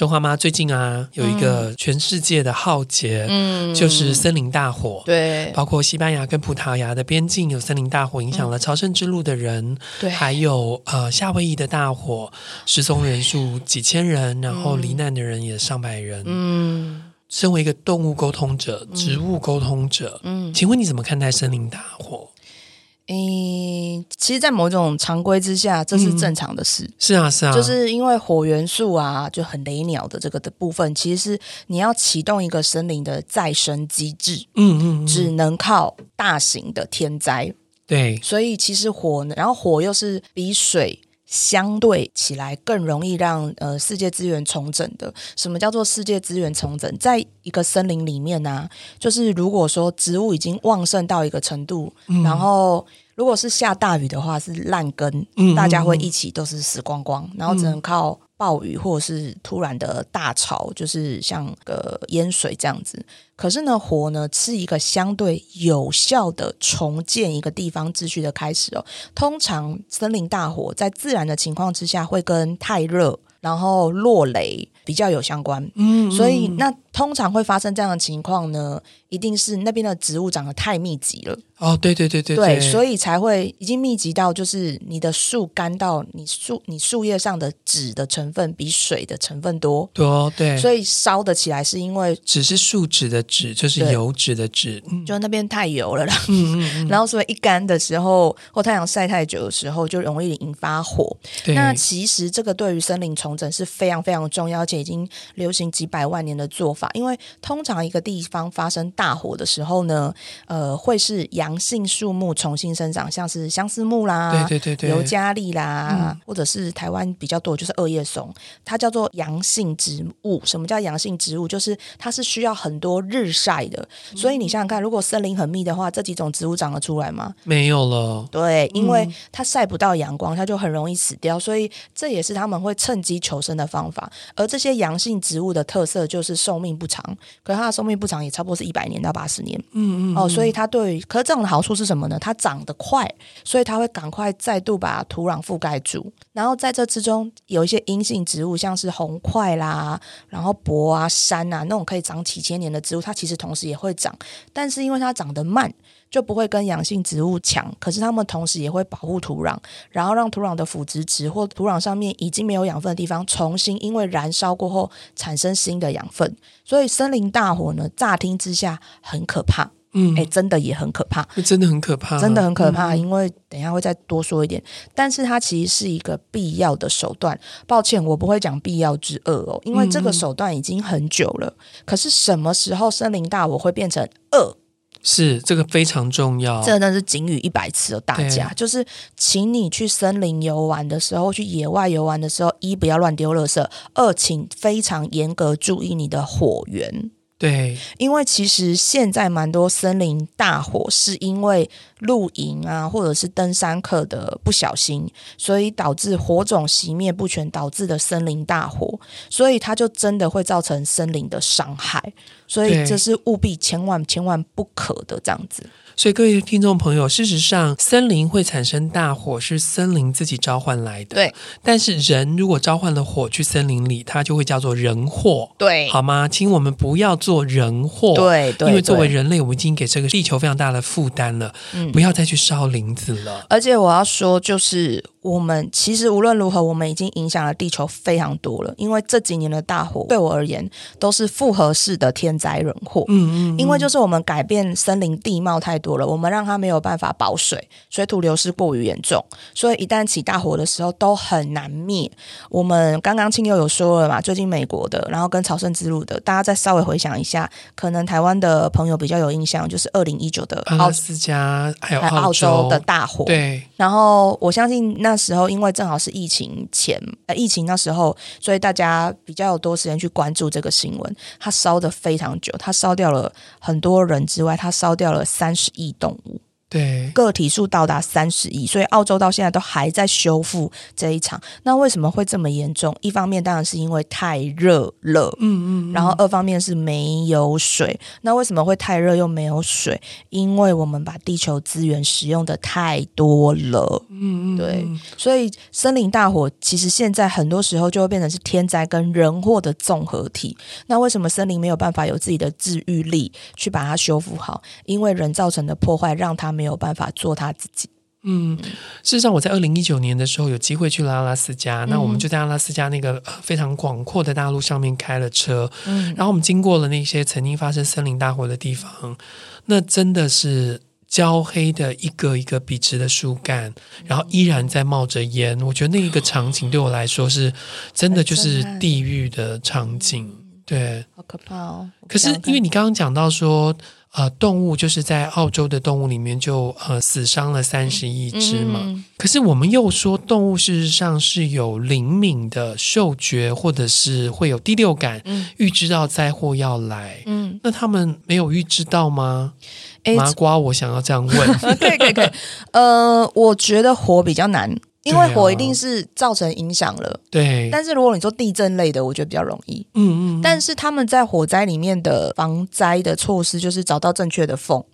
春花妈最近啊，有一个全世界的浩劫，嗯，就是森林大火，对，包括西班牙跟葡萄牙的边境有森林大火，影响了朝圣之路的人，对，还有呃夏威夷的大火，失踪人数几千人，然后罹难的人也上百人，嗯，身为一个动物沟通者、植物沟通者，嗯，请问你怎么看待森林大火？嗯，其实，在某种常规之下，这是正常的事。嗯、是啊，是啊，就是因为火元素啊，就很雷鸟的这个的部分，其实是你要启动一个森林的再生机制。嗯嗯，嗯，只能靠大型的天灾。对，所以其实火呢，然后火又是比水相对起来更容易让呃世界资源重整的。什么叫做世界资源重整？在一个森林里面呢、啊，就是如果说植物已经旺盛到一个程度，嗯、然后。如果是下大雨的话，是烂根，嗯、大家会一起都是死光光，嗯、然后只能靠暴雨或者是突然的大潮，就是像个淹水这样子。可是呢，火呢是一个相对有效的重建一个地方秩序的开始哦。通常森林大火在自然的情况之下，会跟太热，然后落雷比较有相关。嗯，所以那通常会发生这样的情况呢，一定是那边的植物长得太密集了。哦，对对对对对，对，所以才会已经密集到，就是你的树干到你树你树叶上的纸的成分比水的成分多多，对，所以烧得起来是因为只是树脂的脂，就是油脂的脂，就那边太油了啦。嗯嗯嗯，然后所以一干的时候或太阳晒太久的时候，就容易引发火。那其实这个对于森林重整是非常非常重要，而且已经流行几百万年的做法。因为通常一个地方发生大火的时候呢，呃，会是阳阳性树木重新生长，像是相思木啦，对对对对，尤加利啦，嗯、或者是台湾比较多就是二叶松，它叫做阳性植物。什么叫阳性植物？就是它是需要很多日晒的。嗯、所以你想想看，如果森林很密的话，这几种植物长得出来吗？没有了。对，因为它晒不到阳光，它就很容易死掉。所以这也是他们会趁机求生的方法。而这些阳性植物的特色就是寿命不长，可是它的寿命不长也差不多是一百年到八十年。嗯，嗯嗯。哦，所以它对，可是这种。好处是什么呢？它长得快，所以它会赶快再度把土壤覆盖住。然后在这之中，有一些阴性植物，像是红块啦，然后柏啊、杉啊那种可以长几千年的植物，它其实同时也会长，但是因为它长得慢，就不会跟阳性植物抢。可是它们同时也会保护土壤，然后让土壤的腐殖质或土壤上面已经没有养分的地方，重新因为燃烧过后产生新的养分。所以森林大火呢，乍听之下很可怕。嗯，哎，真的也很可怕，真的很可怕，真的很可怕。嗯、因为等一下会再多说一点，但是它其实是一个必要的手段。抱歉，我不会讲必要之恶哦，因为这个手段已经很久了。嗯、可是什么时候森林大火会变成恶？是这个非常重要，这真的是警语一百次哦，大家。就是，请你去森林游玩的时候，去野外游玩的时候，一不要乱丢垃圾，二请非常严格注意你的火源。对，因为其实现在蛮多森林大火是因为露营啊，或者是登山客的不小心，所以导致火种熄灭不全导致的森林大火，所以它就真的会造成森林的伤害，所以这是务必千万千万不可的这样子。所以各位听众朋友，事实上，森林会产生大火是森林自己召唤来的。对，但是人如果召唤了火去森林里，它就会叫做人祸。对，好吗？请我们不要做人祸。对，对，因为作为人类，我们已经给这个地球非常大的负担了。嗯，不要再去烧林子了。而且我要说，就是。我们其实无论如何，我们已经影响了地球非常多了。因为这几年的大火，对我而言都是复合式的天灾人祸。嗯，嗯嗯，因为就是我们改变森林地貌太多了，我们让它没有办法保水，水土流失过于严重，所以一旦起大火的时候都很难灭。我们刚刚亲友有说了嘛，最近美国的，然后跟朝圣之路的，大家再稍微回想一下，可能台湾的朋友比较有印象，就是二零一九的阿拉斯加还有澳洲的大火。对，然后我相信那。时候，因为正好是疫情前，呃，疫情那时候，所以大家比较有多时间去关注这个新闻。它烧的非常久，它烧掉了很多人之外，它烧掉了三十异动物。对，个体数到达三十亿，所以澳洲到现在都还在修复这一场。那为什么会这么严重？一方面当然是因为太热了，嗯，嗯嗯，然后二方面是没有水。那为什么会太热又没有水？因为我们把地球资源使用的太多了，嗯嗯，对，所以森林大火其实现在很多时候就会变成是天灾跟人祸的综合体。那为什么森林没有办法有自己的治愈力去把它修复好？因为人造成的破坏让它没有办法做他自己。嗯，事实上，我在二零一九年的时候有机会去了阿拉斯加，嗯、那我们就在阿拉斯加那个非常广阔的大陆上面开了车，嗯，然后我们经过了那些曾经发生森林大火的地方，那真的是焦黑的一个一个笔直的树干，然后依然在冒着烟。我觉得那一个场景对我来说是真的就是地狱的场景，对，好可怕哦。可是因为你刚刚讲到说。呃，动物就是在澳洲的动物里面就呃死伤了三十亿只嘛。可是我们又说动物事实上是有灵敏的嗅觉，或者是会有第六感，嗯、预知到灾祸要来。嗯，那他们没有预知到吗？欸、麻瓜，我想要这样问。可以可以可以。呃，我觉得火比较难。因为火一定是造成影响了，对。但是如果你说地震类的，我觉得比较容易，嗯嗯。但是他们在火灾里面的防灾的措施，就是找到正确的缝。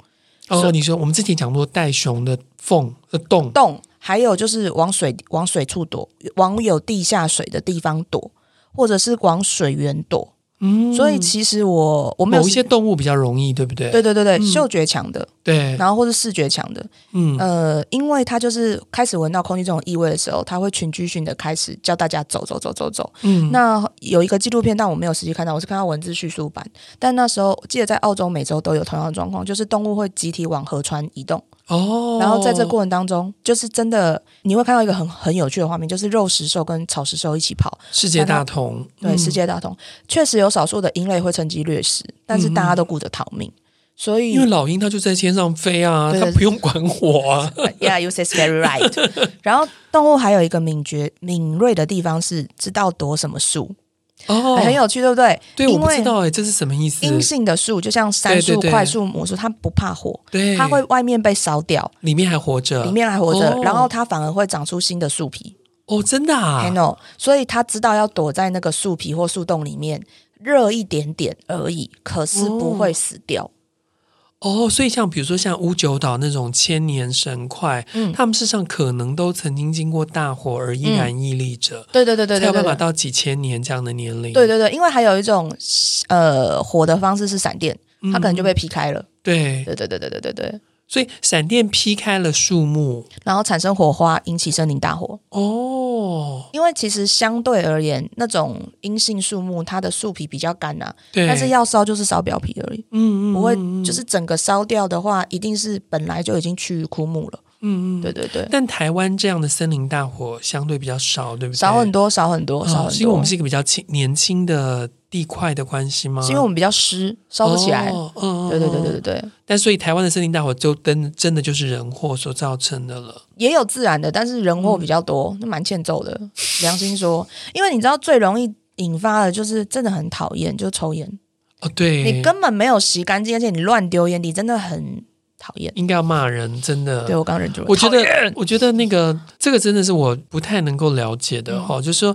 哦，你说我们之前讲过袋熊的缝的洞洞，还有就是往水往水处躲，往有地下水的地方躲，或者是往水源躲。嗯，所以其实我我们有某一些动物比较容易，对不对？对对对对，嗯、嗅觉强的，对，然后或是视觉强的，嗯呃，因为它就是开始闻到空气这种异味的时候，它会群居性的开始叫大家走走走走走。嗯，那有一个纪录片，但我没有实际看到，我是看到文字叙述版。但那时候我记得在澳洲、美洲都有同样的状况，就是动物会集体往河川移动。哦，然后在这过程当中，就是真的你会看到一个很很有趣的画面，就是肉食兽跟草食兽一起跑。世界大同，对，嗯、世界大同，确实有少数的鹰类会趁机掠食，但是大家都顾着逃命，所以因为老鹰它就在天上飞啊，它不用管我啊。Yeah, you say very right。然后动物还有一个敏觉敏锐的地方是知道躲什么树。哦，很有趣，对不对？对，我不知道哎，这是什么意思？阴性的树就像杉树、快速、魔树，它不怕火，对，它会外面被烧掉，里面还活着，里面还活着，然后它反而会长出新的树皮。哦，真的啊？Know，所以它知道要躲在那个树皮或树洞里面，热一点点而已，可是不会死掉。哦，所以像比如说像乌九岛那种千年神块，嗯，他们事实上可能都曾经经过大火而依然屹立着，对对对对，才有办法到几千年这样的年龄。对对对，因为还有一种呃火的方式是闪电，它可能就被劈开了。对对对对对对对对。所以闪电劈开了树木，然后产生火花，引起森林大火。哦，因为其实相对而言，那种阴性树木它的树皮比较干啊，但是要烧就是烧表皮而已。嗯嗯，不会就是整个烧掉的话，一定是本来就已经趋于枯木了。嗯嗯，对对对。但台湾这样的森林大火相对比较少，对不对？少很多，少很多，少很多。是因为我们是一个比较轻年轻的。地块的关系吗？是因为我们比较湿，烧不起来。对对对对对对。但所以台湾的森林大火就真真的就是人祸所造成的了。也有自然的，但是人祸比较多，那蛮、嗯、欠揍的。良心说，因为你知道最容易引发的就是真的很讨厌，就是抽烟。哦，对，你根本没有洗干净，而且你乱丢烟你，真的很讨厌。应该要骂人，真的。对我刚忍住了。我觉得，我觉得那个这个真的是我不太能够了解的哈，嗯、就是说。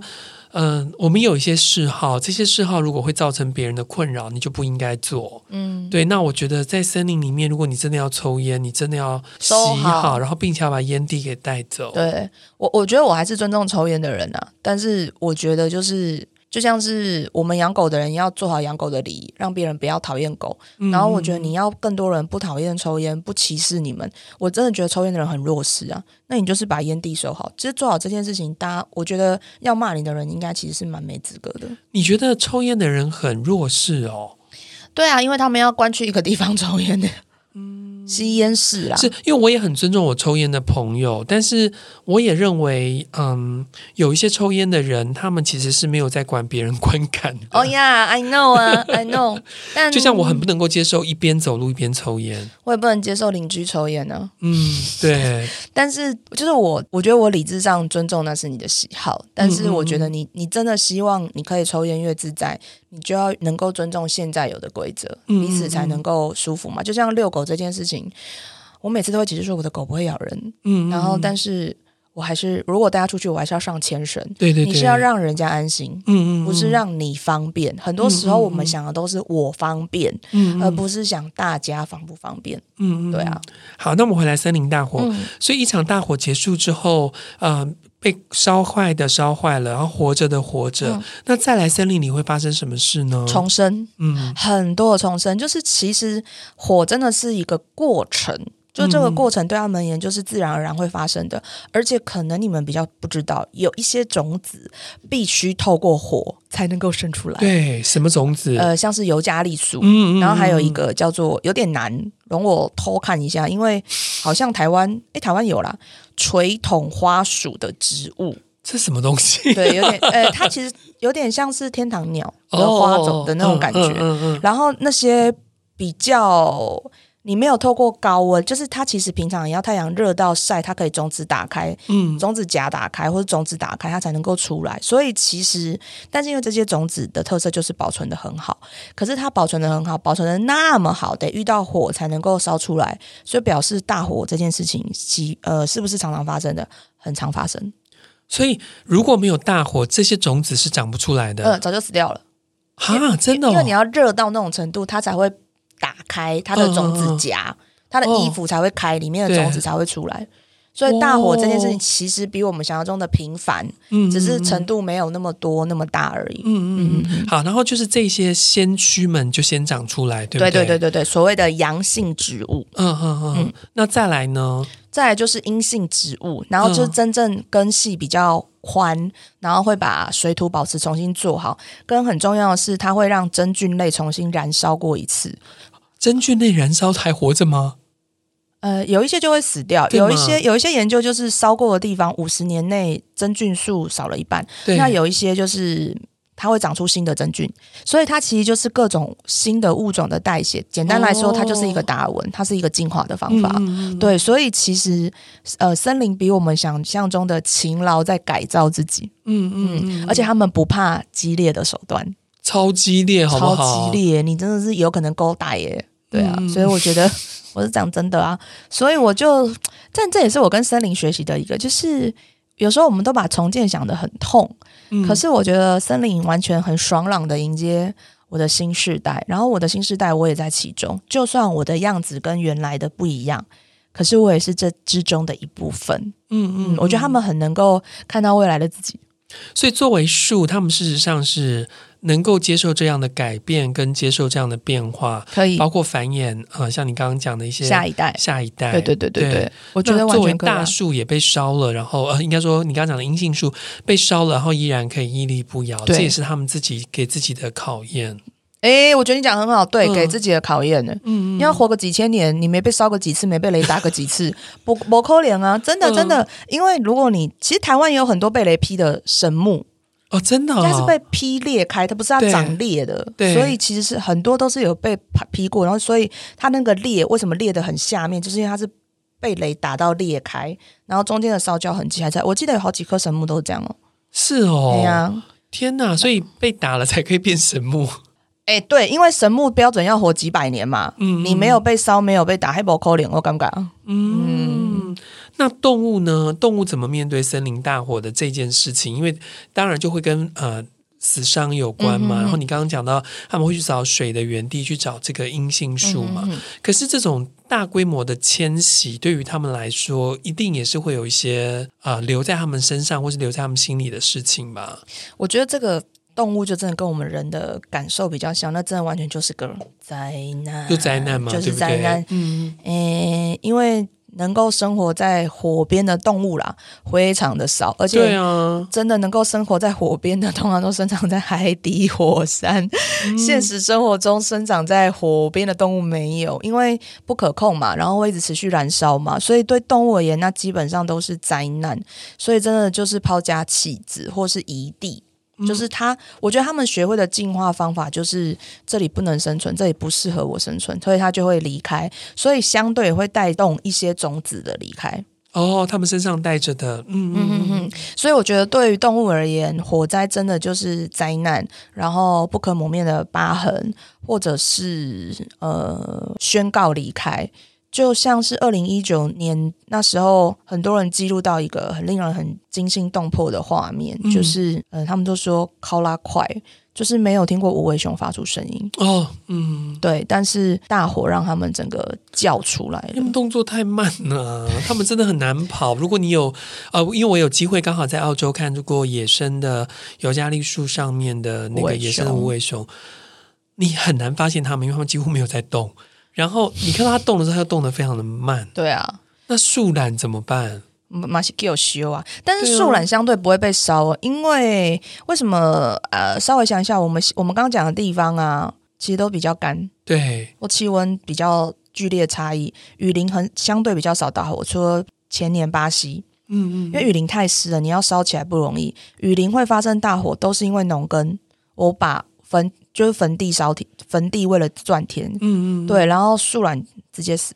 嗯、呃，我们有一些嗜好，这些嗜好如果会造成别人的困扰，你就不应该做。嗯，对。那我觉得在森林里面，如果你真的要抽烟，你真的要洗好，好然后并且要把烟蒂给带走。对我，我觉得我还是尊重抽烟的人啊，但是我觉得就是。就像是我们养狗的人要做好养狗的礼仪，让别人不要讨厌狗。嗯、然后我觉得你要更多人不讨厌抽烟，不歧视你们。我真的觉得抽烟的人很弱势啊。那你就是把烟蒂收好，其实做好这件事情，大家我觉得要骂你的人应该其实是蛮没资格的。你觉得抽烟的人很弱势哦？对啊，因为他们要关去一个地方抽烟的。嗯。吸烟室啦，是因为我也很尊重我抽烟的朋友，但是我也认为，嗯，有一些抽烟的人，他们其实是没有在管别人观感的。哦呀，I know 啊，I know。但就像我很不能够接受一边走路一边抽烟，我也不能接受邻居抽烟呢。嗯，对。但是就是我，我觉得我理智上尊重那是你的喜好，但是我觉得你，你真的希望你可以抽烟越自在，你就要能够尊重现在有的规则，彼此才能够舒服嘛。就像遛狗这件事情。我每次都会解释说我的狗不会咬人，嗯，然后但是。我还是如果大家出去，我还是要上牵绳。对对对，你是要让人家安心，嗯嗯，不是让你方便。很多时候我们想的都是我方便，嗯，而不是想大家方不方便。嗯嗯，对啊。好，那我们回来森林大火，嗯，所以一场大火结束之后，呃，被烧坏的烧坏了，然后活着的活着，嗯，那再来森林里会发生什么事呢？重生，嗯，很多的重生，就是其实火真的是一个过程。就这个过程对他们而言，就是自然而然会发生的，嗯，而且可能你们比较不知道，有一些种子必须透过火才能够生出来。对，什么种子？呃，像是尤加利树，嗯，嗯，嗯，然后还有一个叫做有点难，容我偷看一下，因为好像台湾，诶，台湾有啦，垂筒花属的植物，这什么东西？对，有点，呃，它其实有点像是天堂鸟的花种的那种感觉，哦嗯嗯嗯嗯，然后那些比较。你没有透过高温，就是它其实平常也要太阳热到晒，它可以种子打开，嗯，种子夹打开或者种子打开，它才能够出来。所以其实，但是因为这些种子的特色就是保存的很好，可是它保存的很好，保存的那么好，得遇到火才能够烧出来，所以表示大火这件事情，其呃是不是常常发生的？很常发生。所以如果没有大火，这些种子是长不出来的。嗯，早就死掉了。哈，真的哦？因为你要热到那种程度，它才会。打开它的种子夹，它的衣服才会开，哦、里面的种子才会出来。所以大火这件事情其实比我们想象中的频繁，嗯，只是程度没有那么多那么大而已。嗯嗯嗯。好，然后就是这些先驱们就先长出来，对不对？对对对对对，所谓的阳性植物。嗯嗯嗯，嗯。那再来呢？再来就是阴性植物，然后就是真正根系比较宽，嗯，然后会把水土保持重新做好。跟很重要的是，它会让真菌类重新燃烧过一次。真菌类燃烧还活着吗？呃，有一些就会死掉，有一些有一些研究就是烧过的地方五十年内真菌数少了一半。那有一些就是它会长出新的真菌，所以它其实就是各种新的物种的代谢。简单来说，它就是一个达尔文，它是一个进化的方法。嗯、对，所以其实呃，森林比我们想象中的勤劳在改造自己。嗯嗯嗯，而且他们不怕激烈的手段，超激烈，好不好？超激烈，你真的是有可能勾带耶。对啊，所以我觉得我是讲真的啊，所以我就，但这也是我跟森林学习的一个，就是有时候我们都把重建想得很痛，嗯，可是我觉得森林完全很爽朗的迎接我的新世代，然后我的新世代我也在其中，就算我的样子跟原来的不一样，可是我也是这之中的一部分，嗯嗯，我觉得他们很能够看到未来的自己，所以作为树，他们事实上是。能够接受这样的改变，跟接受这样的变化，可以。包括繁衍啊、呃，像你刚刚讲的一些下一代，下一代，对对对对对，对。我觉得作为大树也被烧了，然后呃，应该说你刚刚讲的银杏树被烧了，然后依然可以屹立不摇，这也是他们自己给自己的考验。哎，我觉得你讲很好，对，嗯、给自己的考验呢。嗯，你要活个几千年，你没被烧个几次，没被雷打个几次，不不可怜啊！真的真的、嗯，因为如果你其实台湾也有很多被雷劈的神木。哦，真的、哦，但是被劈裂开，它不是它长裂的，所以其实是很多都是有被劈过，然后所以它那个裂为什么裂的很下面，就是因为它是被雷打到裂开，然后中间的烧焦痕迹还在。我记得有好几棵神木都是这样哦。是哦，对呀、啊，天哪！所以被打了才可以变神木。哎，对，因为神木标准要活几百年嘛，嗯，你没有被烧，没有被打，还不可怜，我感觉。嗯。嗯那动物呢？动物怎么面对森林大火的这件事情？因为当然就会跟呃死伤有关嘛。嗯、然后你刚刚讲到他们会去找水的源地，去找这个阴性树嘛、嗯。可是这种大规模的迁徙，对于他们来说，一定也是会有一些啊、呃、留在他们身上，或是留在他们心里的事情吧。我觉得这个动物就真的跟我们人的感受比较像，那真的完全就是个灾难，就灾难嘛，就是灾难。嗯，诶，因为。能够生活在火边的动物啦，非常的少，而且真的能够生活在火边的，通常都生长在海底火山。嗯。现实生活中生长在火边的动物没有，因为不可控嘛，然后会一直持续燃烧嘛，所以对动物而言，那基本上都是灾难。所以真的就是抛家弃子或是移地。就是他，我觉得他们学会的进化方法就是这里不能生存，这里不适合我生存，所以他就会离开，所以相对会带动一些种子的离开。哦，他们身上带着的，嗯嗯嗯嗯。所以我觉得对于动物而言，火灾真的就是灾难，然后不可磨灭的疤痕，或者是呃宣告离开。就像是二零一九年那时候，很多人记录到一个很令人很惊心动魄的画面，嗯、就是呃，他们都说考拉快，就是没有听过无尾熊发出声音哦，嗯，对，但是大火让他们整个叫出来，他们动作太慢了，他们真的很难跑。如果你有呃，因为我有机会刚好在澳洲看过野生的尤加利树上面的那个野生的无尾熊。你很难发现他们，因为他们几乎没有在动。然后你看到它动的时候，它又动得非常的慢。对啊，那树懒怎么办？马西给我修啊！但是树懒相对不会被烧，因为为什么？呃，稍微想一下，我们我们刚刚讲的地方啊，其实都比较干，对，或气温比较剧烈差异，雨林很相对比较少大火。除了前年巴西，嗯嗯，因为雨林太湿了，你要烧起来不容易。雨林会发生大火，都是因为农耕，我把坟。就是坟地烧田，坟地为了赚钱，嗯嗯，对，然后树懒直接死，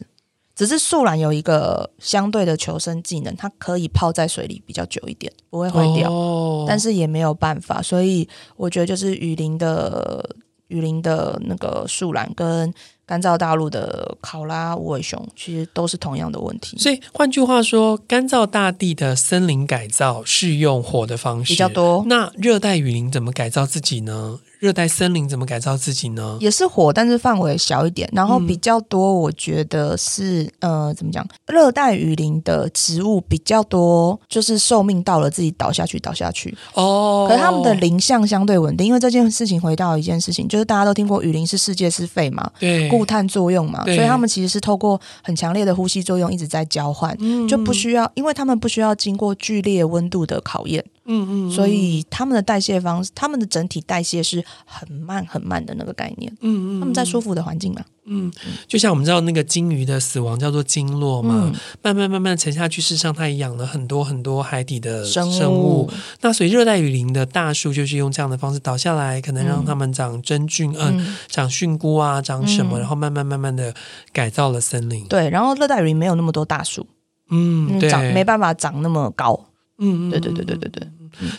只是树懒有一个相对的求生技能，它可以泡在水里比较久一点，不会坏掉，哦，但是也没有办法，所以我觉得就是雨林的雨林的那个树懒跟。干燥大陆的考拉无尾熊其实都是同样的问题，所以换句话说，干燥大地的森林改造是用火的方式比较多。那热带雨林怎么改造自己呢？热带森林怎么改造自己呢？也是火，但是范围小一点，然后比较多。我觉得是、嗯、呃，怎么讲？热带雨林的植物比较多，就是寿命到了自己倒下去，倒下去。哦，可是他们的林相相对稳定，因为这件事情回到一件事情，就是大家都听过雨林是世界是肺嘛？对。固碳作用嘛，所以他们其实是透过很强烈的呼吸作用一直在交换，嗯、就不需要，因为他们不需要经过剧烈温度的考验。嗯嗯，所以他们的代谢方式，他们的整体代谢是很慢很慢的那个概念。嗯嗯，他们在舒服的环境嘛。嗯，就像我们知道那个鲸鱼的死亡叫做鲸落嘛，嗯、慢慢慢慢沉下去，事实上它也养了很多很多海底的生物。生物那所以热带雨林的大树就是用这样的方式倒下来，可能让它们长真菌，嗯、呃，长菌菇啊，长什么，嗯、然后慢慢慢慢的改造了森林。对，然后热带雨林没有那么多大树，嗯，长没办法长那么高。嗯，对对对对对对。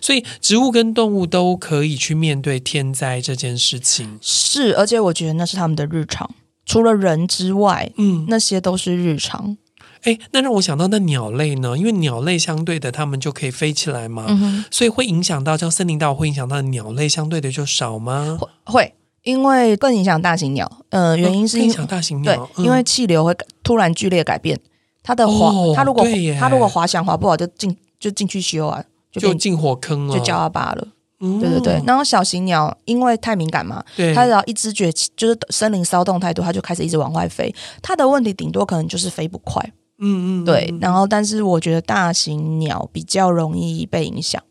所以植物跟动物都可以去面对天灾这件事情，是，而且我觉得那是他们的日常，除了人之外，嗯，那些都是日常。哎，那让我想到那鸟类呢？因为鸟类相对的，它们就可以飞起来嘛，嗯，所以会影响到像森林大火会影响到鸟类相对的就少吗？会，因为更影响大型鸟。呃，原因是影响大型鸟，对，嗯、因为气流会突然剧烈改变它的滑，哦、它如果它如果滑翔滑不好，就进就进去修啊。就进火坑了，就叫阿爸了。嗯、对对对，然后小型鸟因为太敏感嘛，对它只要一知觉就是森林骚动太多，它就开始一直往外飞。它的问题顶多可能就是飞不快。嗯嗯，对。然后，但是我觉得大型鸟比较容易被影响。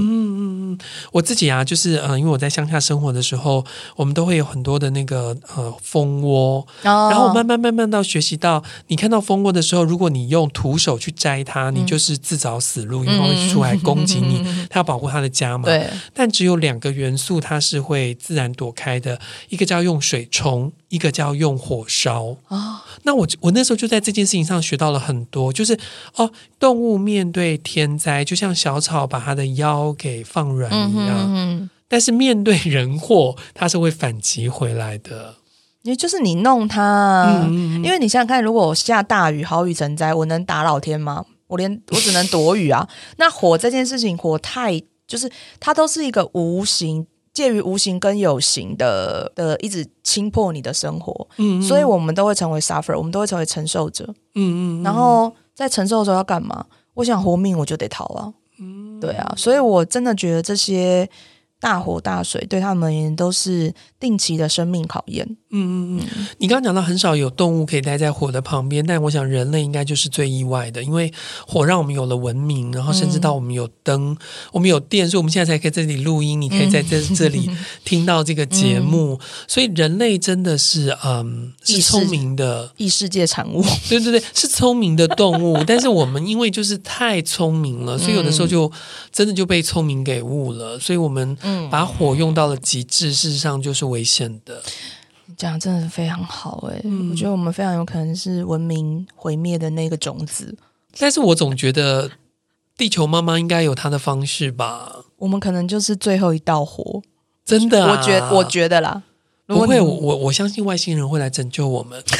嗯嗯嗯，我自己啊，就是呃，因为我在乡下生活的时候，我们都会有很多的那个呃蜂窝，哦、然后慢慢慢慢到学习到，你看到蜂窝的时候，如果你用徒手去摘它，嗯、你就是自找死路，因为它会出来攻击你，嗯、它要保护它的家嘛。对。但只有两个元素，它是会自然躲开的，一个叫用水冲。一个叫用火烧啊，哦、那我我那时候就在这件事情上学到了很多，就是哦，动物面对天灾，就像小草把它的腰给放软一样，嗯哼嗯哼，但是面对人祸，它是会反击回来的。也就是你弄它，因为你想想看，如果下大雨，豪雨成灾，我能打老天吗？我连我只能躲雨啊。那火这件事情，火太就是它都是一个无形。介于无形跟有形的的，一直侵破你的生活，嗯，嗯，所以我们都会成为 suffer，我们都会成为承受者，嗯，嗯嗯，然后在承受的时候要干嘛？我想活命，我就得逃啊，嗯，对啊，所以我真的觉得这些大火大水对他们而言都是定期的生命考验。嗯嗯嗯，你刚刚讲到很少有动物可以待在火的旁边，但我想人类应该就是最意外的，因为火让我们有了文明，然后甚至到我们有灯，嗯、我们有电，所以我们现在才可以在这里录音，你可以在这这里 听到这个节目，嗯、所以人类真的是嗯是聪明的异世界产物，对对对，是聪明的动物，但是我们因为就是太聪明了，所以有的时候就真的就被聪明给误了，所以我们把火用到了极致，事实上就是危险的。讲真的是非常好哎、欸，嗯、我觉得我们非常有可能是文明毁灭的那个种子。但是我总觉得地球妈妈应该有她的方式吧？我们可能就是最后一道火，真的、啊？我觉我觉得啦，不会，我我相信外星人会来拯救我们。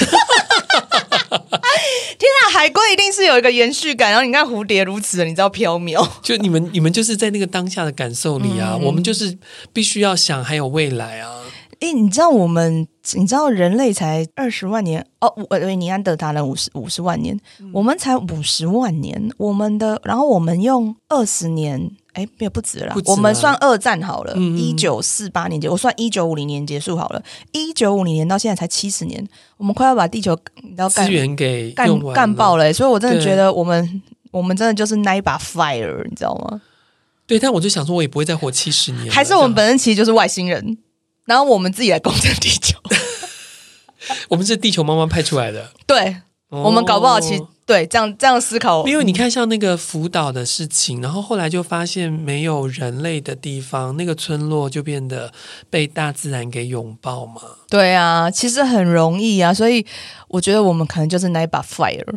天啊海龟一定是有一个延续感，然后你看蝴蝶如此的，你知道飘渺。就你们，你们就是在那个当下的感受里啊，嗯、我们就是必须要想还有未来啊。哎，你知道我们，你知道人类才二十万年哦，维，尼安德达人五十五十万年，嗯、我们才五十万年，我们的，然后我们用二十年，哎，也不止了，止我们算二战好了，一九四八年结，我算一九五零年结束好了，一九五零年到现在才七十年，我们快要把地球要干资源给干干爆了，所以我真的觉得我们我们真的就是那一把 fire，你知道吗？对，但我就想说，我也不会再活七十年，还是我们本身其实就是外星人。然后我们自己来攻占地球，我们是地球妈妈派出来的。对，哦、我们搞不好其实对这样这样思考，因为你看像那个福岛的事情，然后后来就发现没有人类的地方，那个村落就变得被大自然给拥抱嘛。对啊，其实很容易啊，所以我觉得我们可能就是那一把 fire。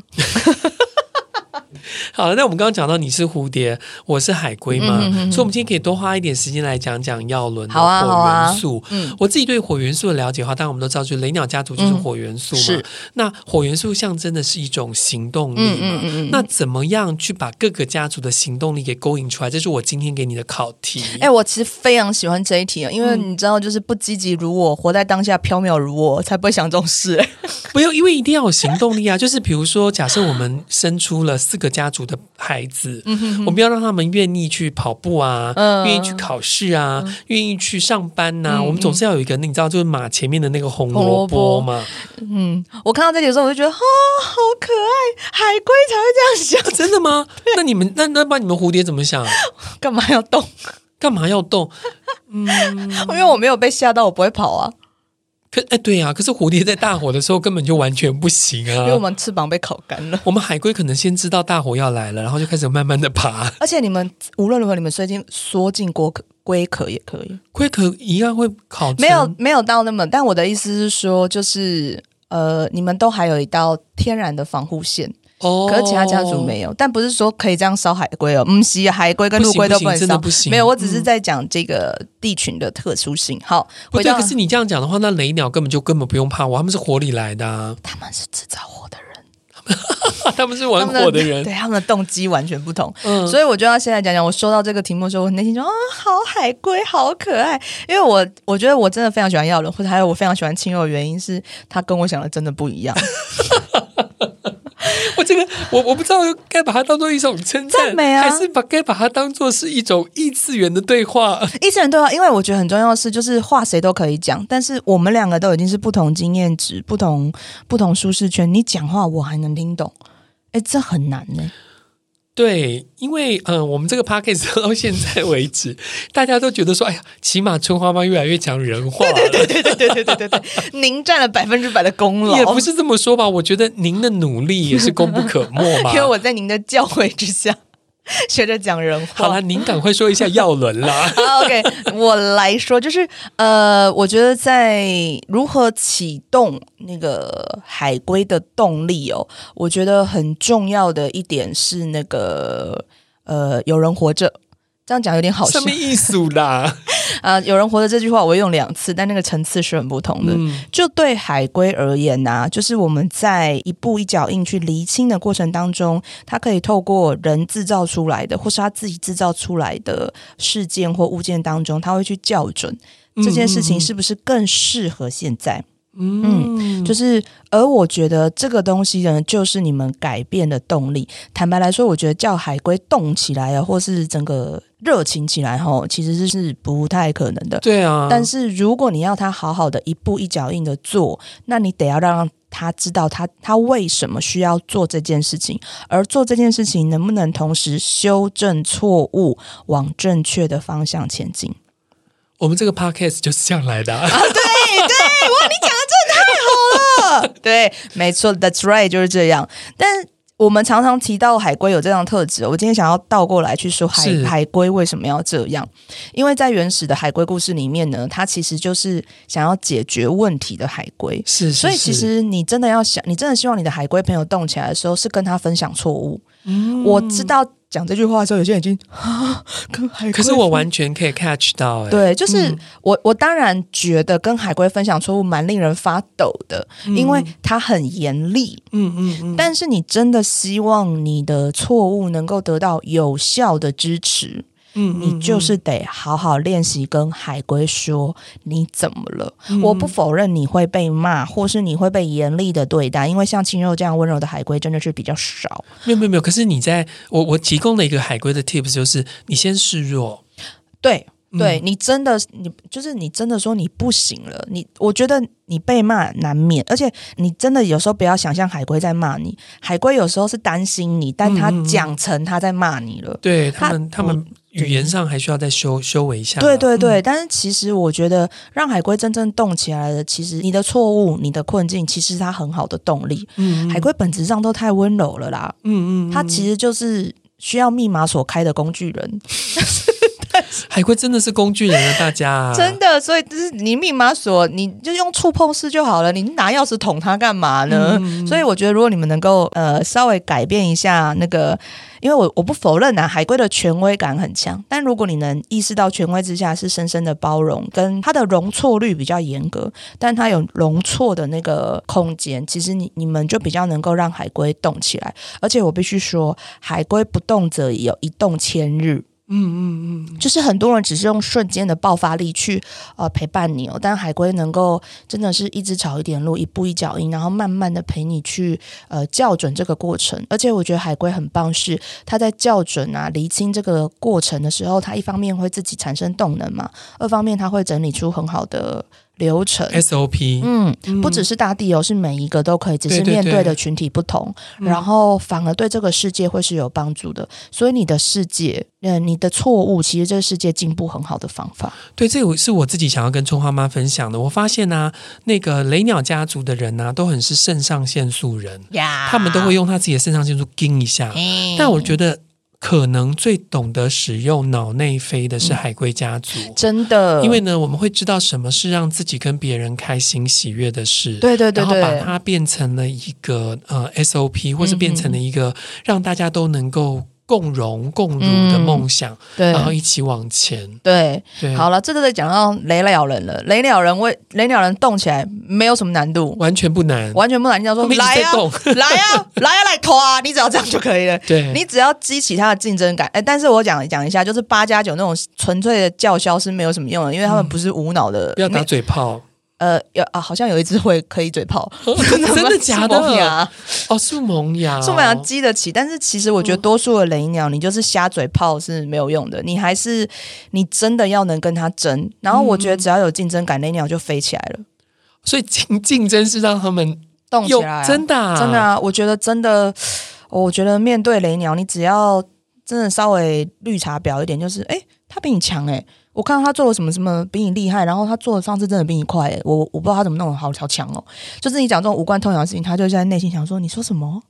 好了，那我们刚刚讲到你是蝴蝶，我是海龟嘛，嗯、哼哼，所以我们今天可以多花一点时间来讲讲耀伦的火元素。啊啊、嗯，我自己对火元素的了解的话，当然我们都知道，就是雷鸟家族就是火元素嘛。那火元素象征的是一种行动力嘛。嗯嗯嗯，那怎么样去把各个家族的行动力给勾引出来？这是我今天给你的考题。哎、欸，我其实非常喜欢这一题啊，因为你知道，就是不积极如我，活在当下，飘渺如我，才不会想这种事。不用，因为一定要有行动力啊。就是比如说，假设我们生出了四个家族的。孩子，嗯、哼哼我们要让他们愿意去跑步啊，嗯、愿意去考试啊，嗯、愿意去上班呐、我们总是要有一个，你知道，就是马前面的那个红萝卜嘛。嗯，我看到这里的时候，我就觉得，哦，好可爱，海龟才会这样想。真的吗？那你们，那那把你们蝴蝶怎么想？干嘛要动？干嘛要动？嗯，因为我没有被吓到，我不会跑啊。哎，对呀、啊，可是蝴蝶在大火的时候根本就完全不行啊，因为我们翅膀被烤干了。我们海龟可能先知道大火要来了，然后就开始慢慢的爬。而且你们无论如何，你们缩进缩进锅壳，龟壳也可以，龟壳一样会烤。没有没有到那么，但我的意思是说，就是呃，你们都还有一道天然的防护线。哦，可是其他家族没有，但不是说可以这样烧海龟哦。嗯，是海龟跟陆龟都不能烧，没有，我只是在讲这个地群的特殊性。好，回到，可是你这样讲的话，那雷鸟根本就根本不用怕我，他们是火里来的啊，他们是制造火的人，他们是玩火的人，对，他们的动机完全不同。嗯，所以我就要现在讲讲，我收到这个题目的时候，我内心说啊，好海龟，好可爱，因为我我觉得我真的非常喜欢药轮，或者还有我非常喜欢青祐的原因是，他跟我想的真的不一样。我这个我我不知道该把它当做一种称赞，美啊，还是把该把它当做是一种异次元的对话。异次元对话，因为我觉得很重要的是，就是话谁都可以讲，但是我们两个都已经是不同经验值、不同不同舒适圈，你讲话我还能听懂，哎，这很难呢。对，因为嗯、呃，我们这个 podcast 到现在为止，大家都觉得说，哎呀，起码春花妈越来越讲人话。对对对对对对对对对，您占了百分之百的功劳。也不是这么说吧，我觉得您的努力也是功不可没嘛。因为我在您的教诲之下。学着讲人话。好了，您赶快说一下耀伦啦。OK，我来说，就是呃，我觉得在如何启动那个海龟的动力哦，我觉得很重要的一点是那个呃，有人活着。这样讲有点好笑，什么意思啦？啊、呃，有人活着这句话我会用两次，但那个层次是很不同的。嗯、就对海龟而言呐、啊，就是我们在一步一脚印去厘清的过程当中，它可以透过人制造出来的，或是他自己制造出来的事件或物件当中，他会去校准这件事情是不是更适合现在。嗯，嗯，就是，而我觉得这个东西呢，就是你们改变的动力。坦白来说，我觉得叫海龟动起来啊，或是整个热情起来，吼，其实是是不太可能的。对啊。但是如果你要他好好的一步一脚印的做，那你得要让他知道他他为什么需要做这件事情，而做这件事情能不能同时修正错误，往正确的方向前进。我们这个 podcast 就是这样来的啊！对对，哇，你讲的真的太好了。对，没错，That's right，就是这样。但我们常常提到海龟有这样的特质，我今天想要倒过来去说海海龟为什么要这样？因为在原始的海龟故事里面呢，它其实就是想要解决问题的海龟。是，是，是，所以其实你真的要想，你真的希望你的海龟朋友动起来的时候，是跟他分享错误。嗯，我知道。讲这句话的时候，有些人已经 跟海龟，可是我完全可以 catch 到、欸，对，就是、嗯、我，我当然觉得跟海龟分享错误蛮令人发抖的，嗯、因为它很严厉，嗯嗯嗯，但是你真的希望你的错误能够得到有效的支持。嗯，你就是得好好练习跟海龟说你怎么了。嗯、我不否认你会被骂，或是你会被严厉的对待，因为像青肉这样温柔的海龟真的是比较少。没有没有没有，可是你在我我提供的一个海龟的 tips 就是你先示弱，对对，你真的你就是你真的说你不行了，你我觉得你被骂难免，而且你真的有时候不要想象海龟在骂你，海龟有时候是担心你，但他讲成他在骂你了，对他们他们。语言上还需要再修修为一下。对对对，嗯、但是其实我觉得，让海龟真正动起来的，其实你的错误、你的困境，其实是它很好的动力。嗯，海龟本质上都太温柔了啦。嗯嗯，它其实就是需要密码锁开的工具人。海龟真的是工具人啊，大家、啊、真的，所以就是你密码锁，你就用触碰式就好了。你拿钥匙捅它干嘛呢？嗯、所以我觉得，如果你们能够呃稍微改变一下那个，因为我我不否认啊，海龟的权威感很强。但如果你能意识到权威之下是深深的包容，跟它的容错率比较严格，但它有容错的那个空间，其实你你们就比较能够让海龟动起来。而且我必须说，海龟不动则已，有一动千日。嗯嗯嗯，就是很多人只是用瞬间的爆发力去呃陪伴你哦，但海龟能够真的是一直找一点路，一步一脚印，然后慢慢的陪你去呃校准这个过程。而且我觉得海龟很棒是，它在校准啊、厘清这个过程的时候，它一方面会自己产生动能嘛，二方面它会整理出很好的。流程 SOP，嗯，不只是大地哦，是每一个都可以，只是面对的群体不同，对对对，然后反而对这个世界会是有帮助的。所以你的世界，嗯，你的错误，其实这个世界进步很好的方法。对，这个是我自己想要跟春花妈分享的。我发现呢、啊，那个雷鸟家族的人呢、啊，都很是肾上腺素人，呀，他们都会用他自己的肾上腺素盯一下。嗯、但我觉得。可能最懂得使用脑内啡的是海龟家族，嗯，真的。因为呢，我们会知道什么是让自己跟别人开心喜悦的事，对对对，对，然后把它变成了一个呃 SOP，或是变成了一个让大家都能够。共荣共辱的梦想，嗯、对，然后一起往前。对，对好了，这个在讲到雷鸟人了。雷鸟人为雷鸟人动起来没有什么难度，完全不难，完全不难。你要说来呀、啊，来呀、啊，来呀、啊，来拖啊！你只要这样就可以了。对，你只要激起他的竞争感。哎，但是我讲讲一下，就是八加九那种纯粹的叫嚣是没有什么用的，因为他们不是无脑的，不要打嘴炮。呃，有啊，好像有一只会可以嘴炮，哦、真的假的？哦，树萌芽，树萌芽激得起，但是其实我觉得多数的雷鸟，你就是瞎嘴炮是没有用的，你还是你真的要能跟它争。然后我觉得只要有竞争感，雷鸟就飞起来了。所以竞竞争是让他们动起来、啊，真的、啊、真的啊！我觉得真的，我觉得面对雷鸟，你只要真的稍微绿茶婊一点，就是哎，他比你强哎。我看到他做了什么什么比你厉害，然后他做的方式真的比你快，诶，我我不知道他怎么弄的，好好强哦！就是你讲这种无关痛痒的事情，他就在内心想说：“你说什么？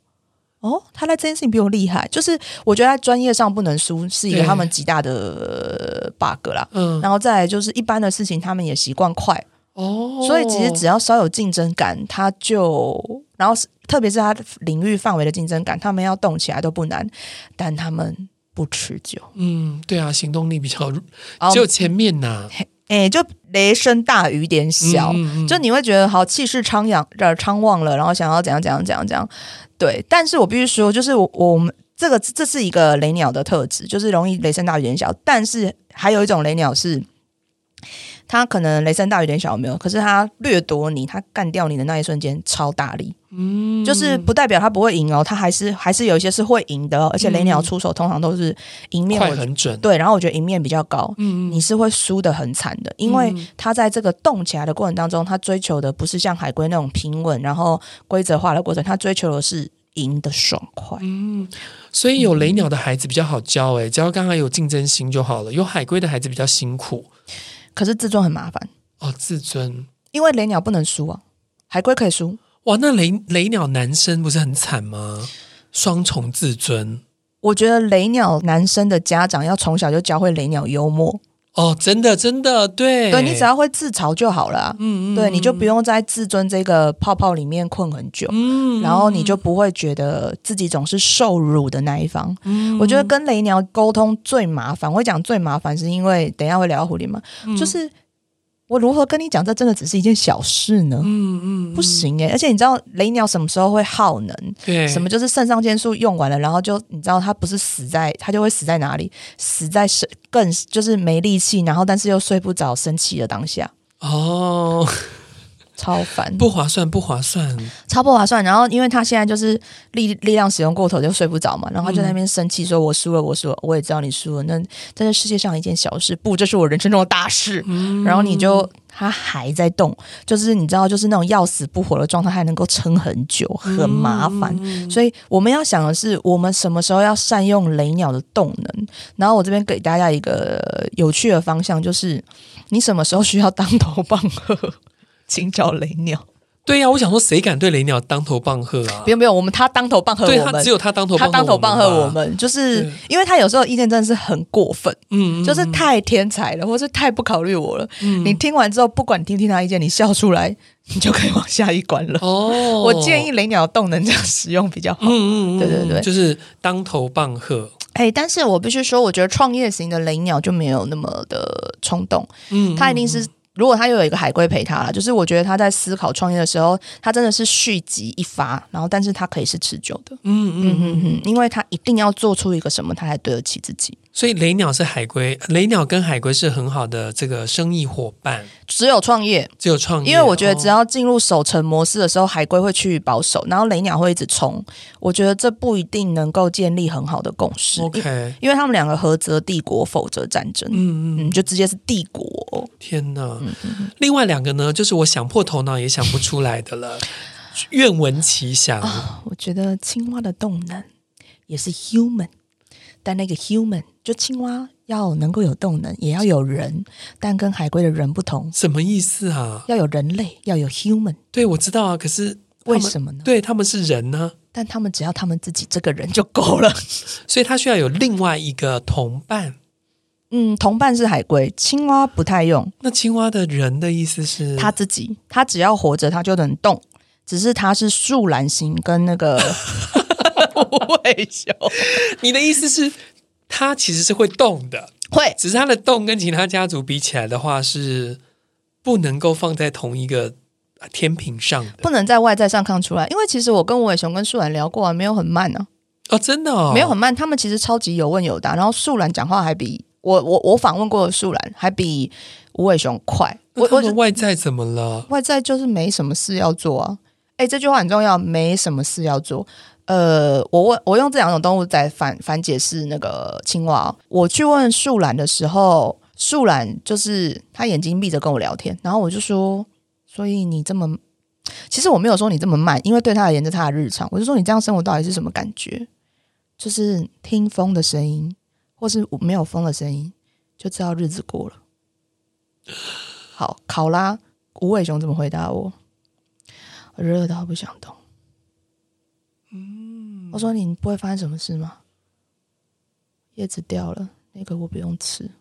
哦，他在这件事情比我厉害。”就是我觉得在专业上不能输，是一个他们极大的 bug 啦。嗯，然后再来就是一般的事情，他们也习惯快哦，所以其实只要稍有竞争感，他就然后特别是他领域范围的竞争感，他们要动起来都不难，但他们。不持久，嗯，对啊，行动力比较，只有前面呐、啊，哎、欸，就雷声大雨点小，嗯嗯、就你会觉得好气势苍阳，呃，昌旺了，然后想要怎样怎样怎样怎样，对，但是我必须说，就是我我们这个这是一个雷鸟的特质，就是容易雷声大雨点小，但是还有一种雷鸟是。他可能雷声大雨点小没有？可是他掠夺你，他干掉你的那一瞬间超大力，嗯，就是不代表他不会赢哦，他还是还是有一些是会赢的，而且雷鸟出手通常都是赢面快很准，对，然后我觉得赢面比较高，嗯，你是会输的很惨的，因为他在这个动起来的过程当中，他追求的不是像海龟那种平稳，然后规则化的过程，他追求的是赢的爽快，嗯，所以有雷鸟的孩子比较好教，哎，只要刚刚有竞争心就好了，有海龟的孩子比较辛苦。可是自尊很麻烦哦，自尊，因为雷鸟不能输啊，海龟可以输。哇，那雷雷鸟男生不是很惨吗？双重自尊。我觉得雷鸟男生的家长要从小就教会雷鸟幽默哦，真的真的，对，对，你只要会自嘲就好了，嗯嗯，对，你就不用在自尊这个泡泡里面困很久，嗯，然后你就不会觉得自己总是受辱的那一方。嗯，我觉得跟雷鸟沟通最麻烦，我会讲最麻烦是因为等一下会聊到狐狸嘛，嗯、就是。我如何跟你讲？这真的只是一件小事呢？嗯嗯，嗯，不行哎！而且你知道雷鸟什么时候会耗能？对，什么就是肾上腺素用完了，然后就你知道它不是死在，它就会死在哪里？死在是更就是没力气，然后但是又睡不着，生气的当下。哦。超烦，不划算，不划算，超不划算。然后，因为他现在就是力力量使用过头，就睡不着嘛。然后他就在那边生气，说：“我输了，我输了。”我也知道你输了。那在这世界上一件小事，不，这是我人生中的大事。嗯、然后你就他还在动，就是你知道，就是那种要死不活的状态，还能够撑很久，很麻烦。嗯、所以我们要想的是，我们什么时候要善用雷鸟的动能？然后我这边给大家一个有趣的方向，就是你什么时候需要当头棒喝？请找雷鸟。对呀、啊，我想说，谁敢对雷鸟当头棒喝啊？不用不用，我们他当头棒喝我们，对他只有他当头棒喝，他当头棒喝我们，就是因为他有时候意见真的是很过分，嗯，就是太天才了，或是太不考虑我了。嗯，你听完之后，不管你听听他意见，你笑出来，你就可以往下一关了。哦，我建议雷鸟动能这样使用比较好。嗯嗯，对对对，就是当头棒喝。哎，但是我必须说，我觉得创业型的雷鸟就没有那么的冲动。嗯，他一定是。如果他又有一个海龟陪他了，就是我觉得他在思考创业的时候，他真的是蓄积一发，然后但是他可以是持久的，嗯嗯嗯嗯，因为他一定要做出一个什么，他才对得起自己。所以雷鸟是海龟，雷鸟跟海龟是很好的这个生意伙伴。只有创业，只有创业，因为我觉得只要进入守城模式的时候，海龟会趋于保守，然后雷鸟会一直冲。我觉得这不一定能够建立很好的共识。OK，因为他们两个合则帝国，否则战争。嗯嗯，就直接是帝国。天哪！嗯嗯，另外两个呢，就是我想破头脑也想不出来的了。愿闻其详。哦，我觉得青蛙的动能也是 human。但那个 human 就青蛙要能够有动能，也要有人，但跟海龟的人不同。什么意思啊？要有人类，要有 human。对，我知道啊。可是为什么呢？对，他们是人呢，但他们只要他们自己这个人就够了，所以他需要有另外一个同伴。嗯，同伴是海龟，青蛙不太用。那青蛙的人的意思是？他自己，他只要活着，他就能动。只是他是树懒型跟那个。无尾熊，你的意思是，它其实是会动的，会，只是它的动跟其他家族比起来的话，是不能够放在同一个天平上的，不能在外在上看出来。因为其实我跟无尾熊跟树兰聊过啊，没有很慢呢、啊。哦，真的、哦，没有很慢，他们其实超级有问有答。然后树兰讲话还比我我我访问过的树兰还比吴伟雄快。我我的外在怎么了？外在就是没什么事要做啊。哎，这句话很重要，没什么事要做。呃，我问，我用这两种动物在反反解释那个青蛙。我去问树懒的时候，树懒就是他眼睛闭着跟我聊天，然后我就说，所以你这么，其实我没有说你这么慢，因为对他而言这是他的日常。我就说你这样生活到底是什么感觉？就是听风的声音，或是没有风的声音，就知道日子过了。好，考拉，无尾熊怎么回答？我热到不想动。嗯，我说你不会发生什么事吗？叶子掉了，那个我不用吃。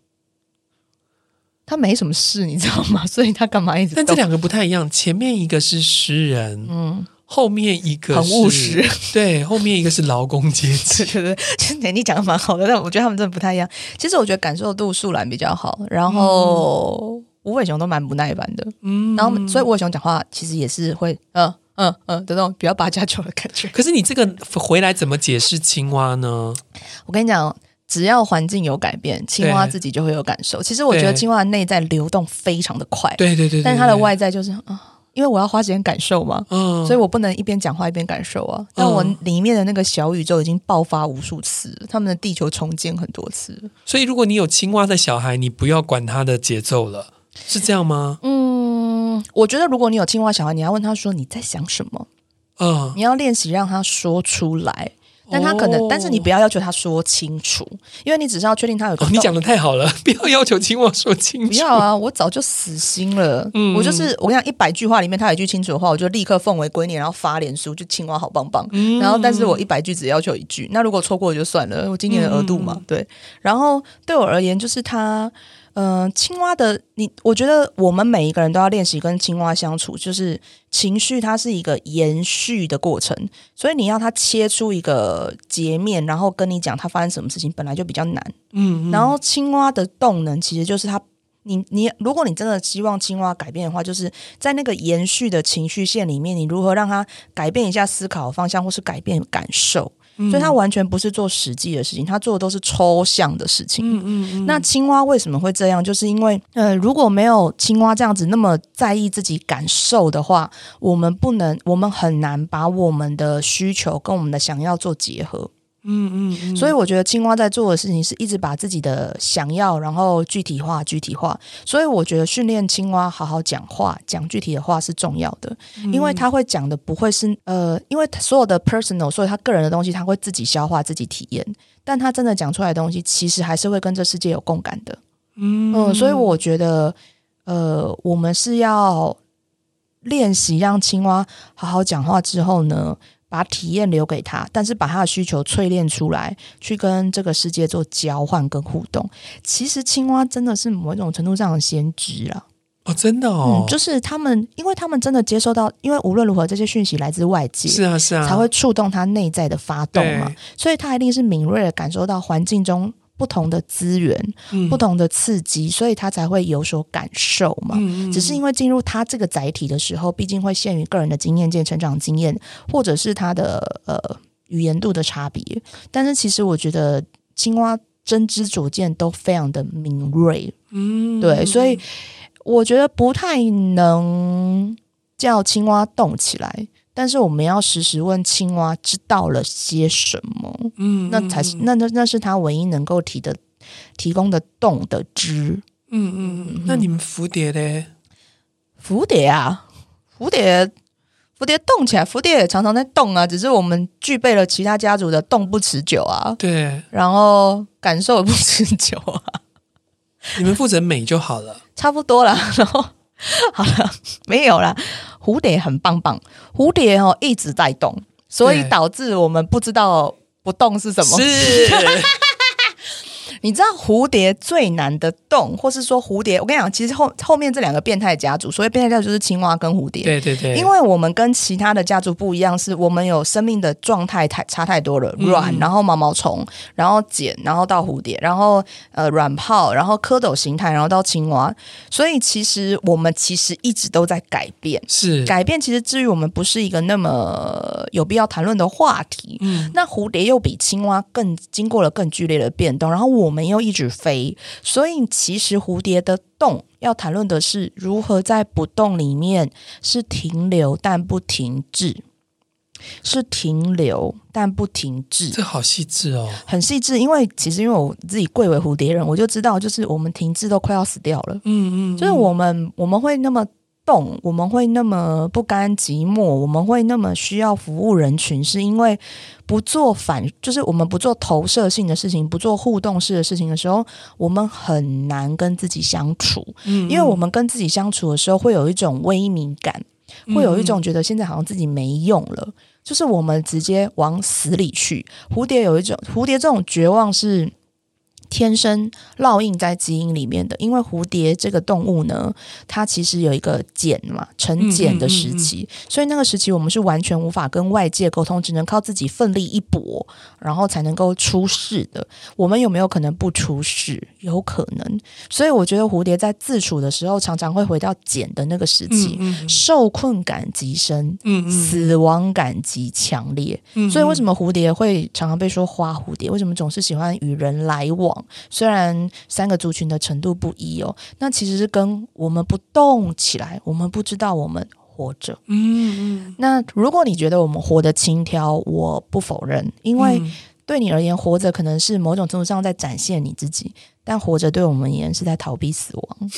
他没什么事，你知道吗？所以他干嘛一直？但这两个不太一样，前面一个是诗人，嗯，后面一个很务实，对，后面一个是劳工阶级，对对对。其实你讲的蛮好的，但我觉得他们真的不太一样。其实我觉得感受度素兰比较好，然后无尾熊都蛮不耐烦的，嗯，然后所以吴伟雄讲话其实也是会，嗯。嗯嗯，的那种比较八家九的感觉。可是你这个回来怎么解释青蛙呢？我跟你讲，只要环境有改变，青蛙自己就会有感受。其实我觉得青蛙的内在流动非常的快，对对对，对，但是它的外在就是啊，因为我要花时间感受嘛，嗯，所以我不能一边讲话一边感受啊。但我里面的那个小宇宙已经爆发无数次，他们的地球重建很多次。所以如果你有青蛙的小孩，你不要管他的节奏了，是这样吗？嗯。我觉得，如果你有青蛙小孩，你要问他说你在想什么，嗯，你要练习让他说出来，但他可能，哦、但是你不要要求他说清楚，因为你只是要确定他有。你讲的太好了，不要要求青蛙说清楚。不要啊，我早就死心了。嗯，我就是我跟你讲，一百句话里面他有一句清楚的话，我就立刻奉为圭臬，然后发脸书，就青蛙好棒棒。嗯，然后但是我一百句只要求一句，那如果错过就算了，我今年的额度嘛，嗯、对。然后对我而言，就是他。嗯、呃，青蛙的你，我觉得我们每一个人都要练习跟青蛙相处，就是情绪它是一个延续的过程，所以你要它切出一个截面，然后跟你讲它发生什么事情，本来就比较难。嗯，嗯，然后青蛙的动能其实就是它，你你，如果你真的希望青蛙改变的话，就是在那个延续的情绪线里面，你如何让它改变一下思考方向，或是改变感受。所以他完全不是做实际的事情，他做的都是抽象的事情。嗯嗯嗯。那青蛙为什么会这样？就是因为，呃，如果没有青蛙这样子那么在意自己感受的话，我们不能，我们很难把我们的需求跟我们的想要做结合。嗯嗯，嗯，所以我觉得青蛙在做的事情是一直把自己的想要，然后具体化、具体化。所以我觉得训练青蛙好好讲话、讲具体的话是重要的，因为他会讲的不会是呃，因为所有的 personal，所以他个人的东西他会自己消化、自己体验，但他真的讲出来的东西，其实还是会跟这世界有共感的。嗯，嗯，所以我觉得呃，我们是要练习让青蛙好好讲话之后呢，把体验留给他，但是把他的需求淬炼出来，去跟这个世界做交换跟互动。其实青蛙真的是某一种程度上的先知了！哦，真的哦，嗯，就是他们，因为他们真的接收到，因为无论如何这些讯息来自外界，是啊是啊，才会触动他内在的发动嘛，所以他一定是敏锐的感受到环境中。不同的资源，嗯，不同的刺激，所以他才会有所感受嘛。嗯，只是因为进入他这个载体的时候，毕竟会限于个人的经验、见成长经验，或者是他的呃语言度的差别。但是其实我觉得青蛙真知灼见都非常的敏锐，嗯，对，所以我觉得不太能叫青蛙动起来。但是我们要时时问青蛙知道了些什么，嗯，那才是那那那是他唯一能够提的提供的动的知，嗯嗯嗯。那你们蝴蝶呢？蝴蝶啊，蝴蝶，蝴蝶动起来，蝴蝶也常常在动啊，只是我们具备了其他家族的动不持久啊，对，然后感受也不持久啊。你们负责美就好了，差不多了，然后。好了，没有了。蝴蝶很棒棒，蝴蝶哦一直在动，所以导致我们不知道不动是什么。是。你知道蝴蝶最难的动，或是说蝴蝶，我跟你讲，其实后后面这两个变态家族，所谓变态家族就是青蛙跟蝴蝶。对对对，因为我们跟其他的家族不一样，是我们有生命的状态太差太多了，卵、嗯，然后毛毛虫，然后茧，然后到蝴蝶，然后呃卵泡，然后蝌蚪形态，然后到青蛙。所以其实我们其实一直都在改变，是改变。其实至于我们不是一个那么有必要谈论的话题。嗯，那蝴蝶又比青蛙更经过了更剧烈的变动，然后我。没有一直飞，所以其实蝴蝶的动要谈论的是如何在不动里面是停留但不停滞，是停留但不停滞。这好细致哦，很细致。因为其实因为我自己贵为蝴蝶人，我就知道，就是我们停滞都快要死掉了。嗯嗯，就是我们我们会那么。动，我们会那么不甘寂寞，我们会那么需要服务人群，是因为不做反，就是我们不做投射性的事情，不做互动式的事情的时候，我们很难跟自己相处。嗯，因为我们跟自己相处的时候，会有一种萎靡感，会有一种觉得现在好像自己没用了，就是我们直接往死里去。蝴蝶有一种，蝴蝶这种绝望是。天生烙印在基因里面的，因为蝴蝶这个动物呢，它其实有一个茧嘛，成茧的时期，嗯嗯嗯嗯，所以那个时期我们是完全无法跟外界沟通，只能靠自己奋力一搏，然后才能够出世的。我们有没有可能不出世？有可能。所以我觉得蝴蝶在自处的时候，常常会回到茧的那个时期，受困感极深，死亡感极强烈。所以为什么蝴蝶会常常被说花蝴蝶？为什么总是喜欢与人来往？虽然三个族群的程度不一哦，那其实是跟我们不动起来，我们不知道我们活着。嗯嗯。那如果你觉得我们活得轻佻，我不否认，因为对你而言，活着可能是某种程度上在展现你自己，但活着对我们而言是在逃避死亡。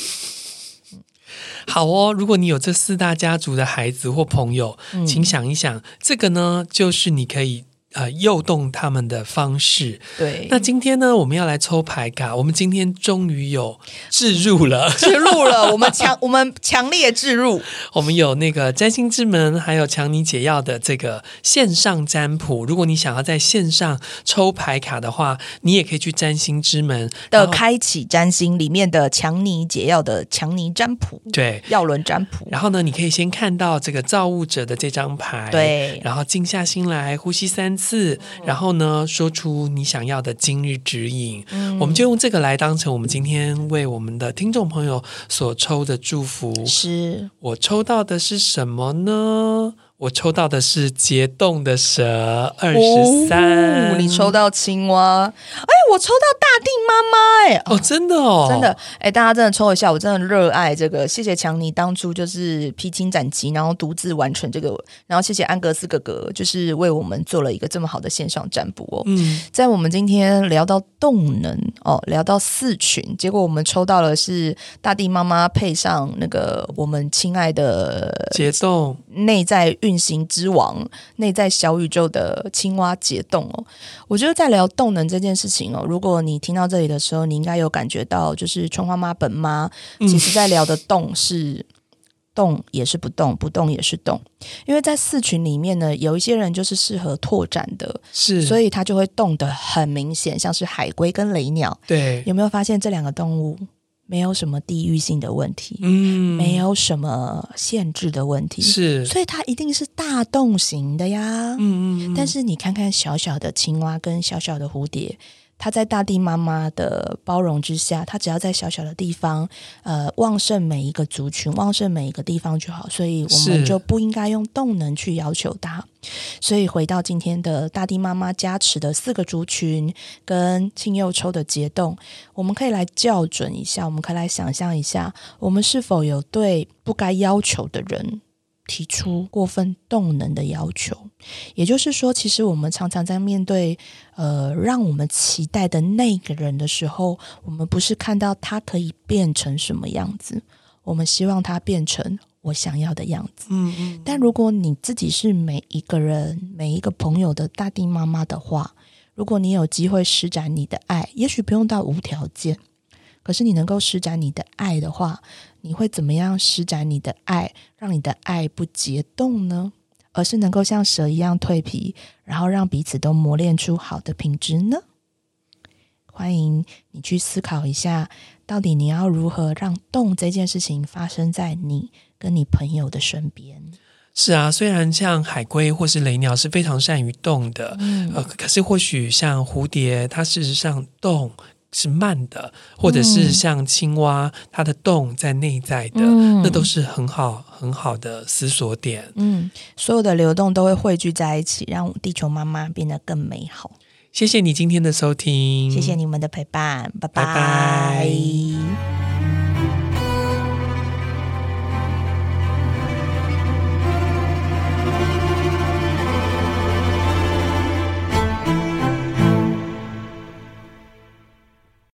好哦，如果你有这四大家族的孩子或朋友，嗯、请想一想，这个呢，就是你可以。呃，诱动他们的方式。对，那今天呢，我们要来抽牌卡。我们今天终于有置入了，置入了。我们强，我们强烈置入。我们有那个占星之门，还有强尼解药的这个线上占卜。如果你想要在线上抽牌卡的话，你也可以去占星之门的开启占星里面的强尼解药的强尼占卜。对，药轮占卜。然后呢，你可以先看到这个造物者的这张牌，对，然后静下心来，呼吸三次。然后呢，说出你想要的今日指引，嗯，我们就用这个来当成我们今天为我们的听众朋友所抽的祝福。是，我抽到的是什么呢？我抽到的是结冻的蛇二十三，哦，你抽到青蛙，哎，我抽到大地妈妈，哎，哦，真的哦，真的，哎，大家真的抽一下，我真的热爱这个，谢谢强尼当初就是披荆斩棘，然后独自完成这个，然后谢谢安格斯哥哥，就是为我们做了一个这么好的线上占卜哦。嗯，在我们今天聊到动能哦，聊到四群，结果我们抽到了是大地妈妈配上那个我们亲爱的结冻。内在。运行之王，内在小宇宙的青蛙解冻哦。我觉得在聊动能这件事情哦，如果你听到这里的时候，你应该有感觉到，就是春花妈本妈，其实在聊的动是动也是不动，不动也是动。因为在四群里面呢，有一些人就是适合拓展的，是，所以他就会动得很明显，像是海龟跟雷鸟。对，有没有发现这两个动物？没有什么地域性的问题，嗯，没有什么限制的问题，是，所以它一定是大洞型的呀，嗯嗯，嗯。但是你看看小小的青蛙跟小小的蝴蝶。他在大地妈妈的包容之下，他只要在小小的地方，呃，旺盛每一个族群，旺盛每一个地方就好。所以我们就不应该用动能去要求他。所以回到今天的大地妈妈加持的四个族群跟青幼抽的结冻，我们可以来校准一下，我们可以来想象一下，我们是否有对不该要求的人。提出过分动能的要求，也就是说，其实我们常常在面对呃让我们期待的那个人的时候，我们不是看到他可以变成什么样子，我们希望他变成我想要的样子。嗯嗯。但如果你自己是每一个人、每一个朋友的大地妈妈的话，如果你有机会施展你的爱，也许不用到无条件。可是你能够施展你的爱的话，你会怎么样施展你的爱，让你的爱不结冻呢？而是能够像蛇一样蜕皮，然后让彼此都磨练出好的品质呢？欢迎你去思考一下，到底你要如何让动这件事情发生在你跟你朋友的身边？是啊，虽然像海龟或是雷鸟是非常善于动的，嗯，呃，可是或许像蝴蝶，它事实上动。是慢的，或者是像青蛙，嗯、它的洞在内在的，嗯，那都是很好很好的思索点。嗯，所有的流动都会汇聚在一起，让地球妈妈变得更美好。谢谢你今天的收听，谢谢你们的陪伴，拜拜。拜拜。